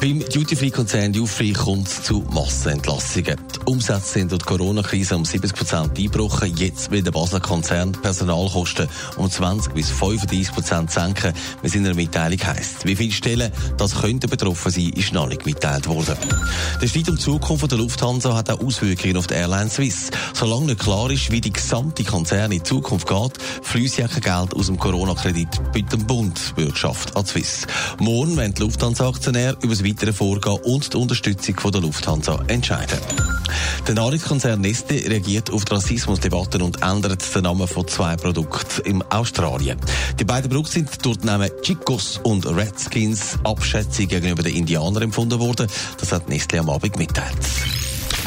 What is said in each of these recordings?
Beim Duty-Free-Konzern Dufree kommt es zu Massenentlassungen. Die Umsätze sind durch die Corona-Krise um 70 Prozent eingebrochen. Jetzt will der Basler Konzern Personalkosten um 20 bis 35 Prozent senken, wie es in einer Mitteilung heisst. Wie viele Stellen das könnten betroffen sein, ist noch nicht mitgeteilt worden. Der Streit um die Zukunft der Lufthansa hat auch Auswirkungen auf die Airline Swiss. Solange nicht klar ist, wie die gesamte Konzern in Zukunft geht, fließt ja kein Geld aus dem Corona-Kredit bei dem Bund Bürgschaft an Swiss. Morgen werden die Lufthansa-Aktionäre über das weitere Vorgehen und die Unterstützung von der Lufthansa entscheiden. Der Nahrungskonzern Neste reagiert auf die Rassismusdebatten und ändert den Namen von zwei Produkten in Australien. Die beiden Produkte sind durch die Namen Chicos und Redskins Abschätzung gegenüber den Indianern empfunden worden. Das hat Nestle am Abend mitteilt.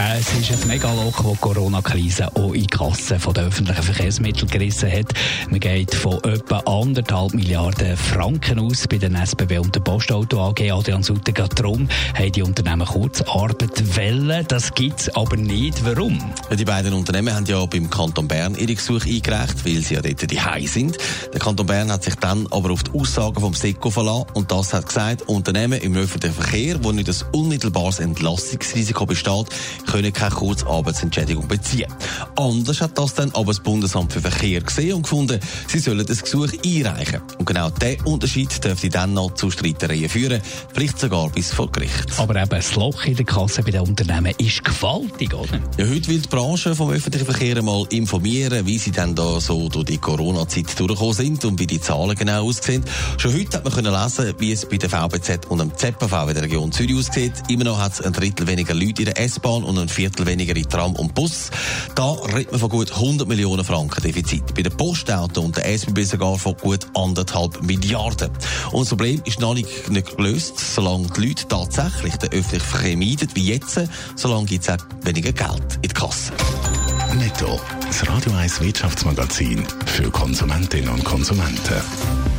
Es ist ein Megaloch, das die Corona-Krise auch in die Kassen der öffentlichen Verkehrsmittel gerissen hat. Man geht von etwa anderthalb Milliarden Franken aus bei den SBB und der Postauto AG. Adrian Sutter geht darum, haben die Unternehmen Kurzarbeit wollen. Das gibt es aber nicht. Warum? Die beiden Unternehmen haben ja beim Kanton Bern ihre Gesuche eingereicht, weil sie ja dort die Hause sind. Der Kanton Bern hat sich dann aber auf die Aussagen vom SECO verlassen und das hat gesagt, Unternehmen im öffentlichen Verkehr, wo nicht ein unmittelbares Entlassungsrisiko besteht, können keine Kurzarbeitsentschädigung beziehen. Anders hat das dann aber das Bundesamt für Verkehr gesehen und gefunden, sie sollen das Gesuch einreichen. Und genau dieser Unterschied dürfte dann noch zu Streitereien führen, vielleicht sogar bis vor Gericht. Aber eben das Loch in der Kasse bei den Unternehmen ist gewaltig, oder? Ja, heute will die Branche vom öffentlichen Verkehr mal informieren, wie sie dann da so durch die Corona-Zeit durchgekommen sind und wie die Zahlen genau aussehen. Schon heute hat man können lesen, wie es bei der VBZ und dem ZPV in der Region Zürich aussieht. Immer noch hat es ein Drittel weniger Leute in der S-Bahn und ein Viertel weniger in Tram und Bus. Da redet man von gut 100 Millionen Franken Defizit. Bei den Postauto und der SBB sogar von gut anderthalb Milliarden. Und das Problem ist noch nicht, nicht gelöst, solange die Leute tatsächlich den öffentlichen Verkehr meiden, wie jetzt, solange gibt es auch weniger Geld in die Kasse. Netto. Das Radio 1 Wirtschaftsmagazin für Konsumentinnen und Konsumenten.